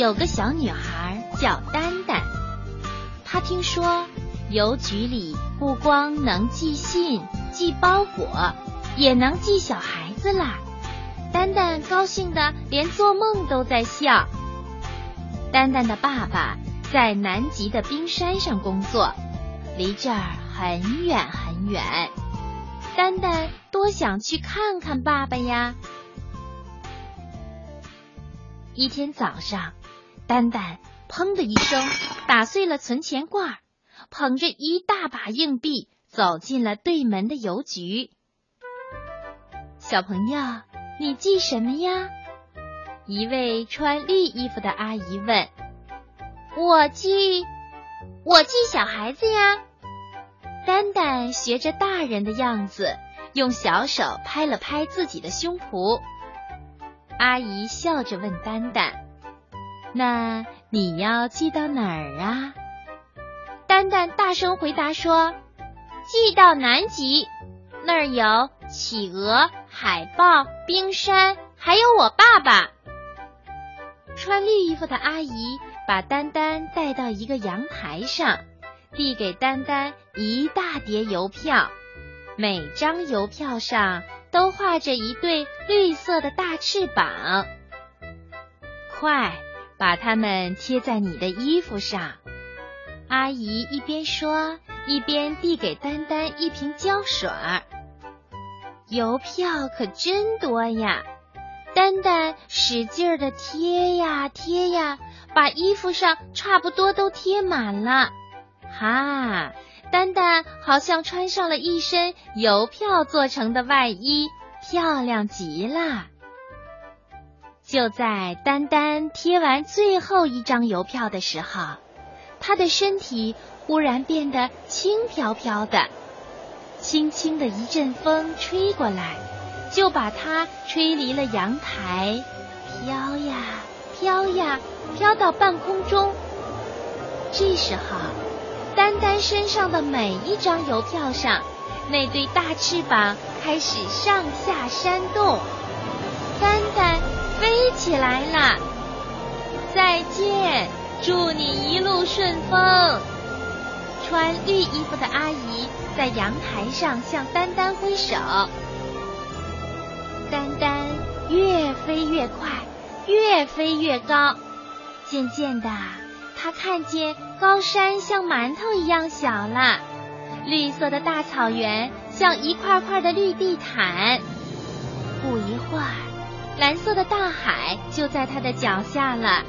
有个小女孩叫丹丹，她听说邮局里不光能寄信、寄包裹，也能寄小孩子啦。丹丹高兴的连做梦都在笑。丹丹的爸爸在南极的冰山上工作，离这儿很远很远。丹丹多想去看看爸爸呀！一天早上，丹丹砰的一声打碎了存钱罐，捧着一大把硬币走进了对门的邮局。小朋友，你寄什么呀？一位穿绿衣服的阿姨问：“我寄，我寄小孩子呀。”丹丹学着大人的样子，用小手拍了拍自己的胸脯。阿姨笑着问丹丹：“那你要寄到哪儿啊？”丹丹大声回答说：“寄到南极，那儿有企鹅、海豹、冰山，还有我爸爸。”穿绿衣服的阿姨把丹丹带到一个阳台上。递给丹丹一大叠邮票，每张邮票上都画着一对绿色的大翅膀。快把它们贴在你的衣服上。阿姨一边说，一边递给丹丹一瓶胶水儿。邮票可真多呀！丹丹使劲儿的贴呀贴呀，把衣服上差不多都贴满了。哈，丹丹好像穿上了一身邮票做成的外衣，漂亮极了。就在丹丹贴完最后一张邮票的时候，她的身体忽然变得轻飘飘的，轻轻的一阵风吹过来，就把她吹离了阳台，飘呀飘呀，飘到半空中。这时候。丹丹身上的每一张邮票上，那对大翅膀开始上下扇动，起来了。再见，祝你一路顺风。穿绿衣服的阿姨在阳台上向丹丹挥手。丹丹越飞越快，越飞越高，渐渐的。他看见高山像馒头一样小了，绿色的大草原像一块块的绿地毯。不一会儿，蓝色的大海就在他的脚下了。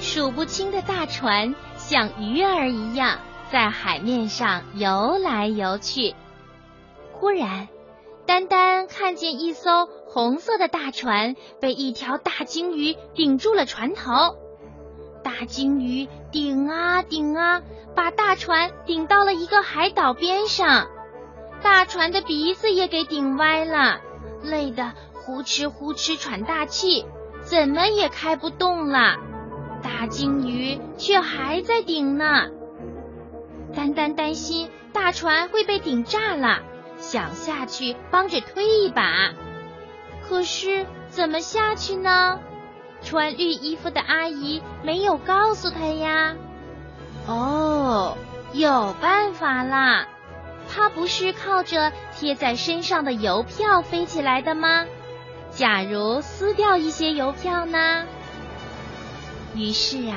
数不清的大船像鱼儿一样在海面上游来游去。忽然，丹丹看见一艘红色的大船被一条大鲸鱼顶住了船头。大鲸鱼顶啊顶啊，把大船顶到了一个海岛边上，大船的鼻子也给顶歪了，累得呼哧呼哧喘大气，怎么也开不动了。大鲸鱼却还在顶呢。丹丹担心大船会被顶炸了，想下去帮着推一把，可是怎么下去呢？穿绿衣服的阿姨没有告诉他呀。哦，有办法啦！他不是靠着贴在身上的邮票飞起来的吗？假如撕掉一些邮票呢？于是啊，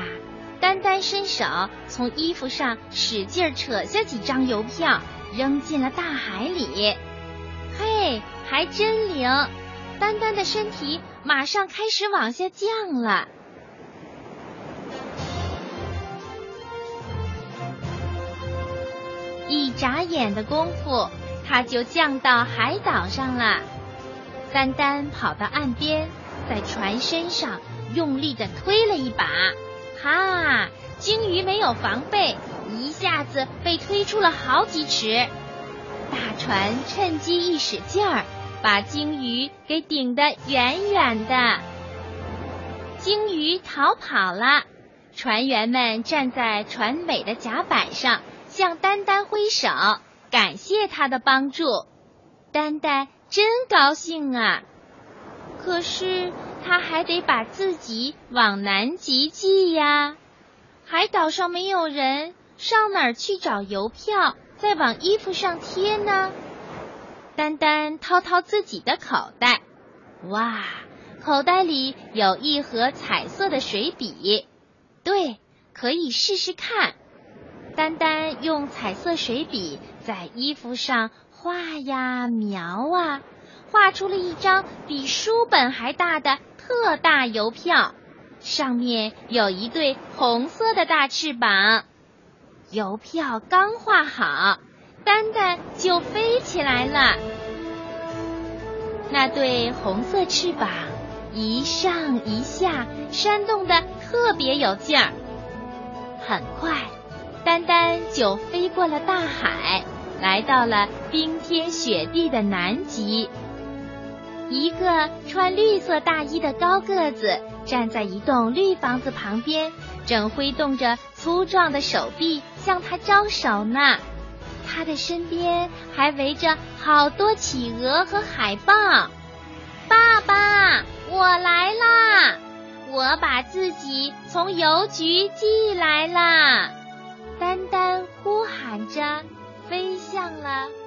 丹丹伸手从衣服上使劲扯下几张邮票，扔进了大海里。嘿，还真灵！丹丹的身体。马上开始往下降了，一眨眼的功夫，它就降到海岛上了。丹丹跑到岸边，在船身上用力的推了一把，哈！鲸鱼没有防备，一下子被推出了好几尺。大船趁机一使劲儿。把鲸鱼给顶得远远的，鲸鱼逃跑了。船员们站在船尾的甲板上，向丹丹挥手，感谢他的帮助。丹丹真高兴啊！可是他还得把自己往南极寄呀。海岛上没有人，上哪儿去找邮票，再往衣服上贴呢？丹丹掏掏自己的口袋，哇，口袋里有一盒彩色的水笔，对，可以试试看。丹丹用彩色水笔在衣服上画呀描啊，画出了一张比书本还大的特大邮票，上面有一对红色的大翅膀。邮票刚画好。丹丹就飞起来了，那对红色翅膀一上一下扇动的特别有劲儿。很快，丹丹就飞过了大海，来到了冰天雪地的南极。一个穿绿色大衣的高个子站在一栋绿房子旁边，正挥动着粗壮的手臂向他招手呢。他的身边还围着好多企鹅和海豹。爸爸，我来啦！我把自己从邮局寄来啦！丹丹呼喊着，飞向了。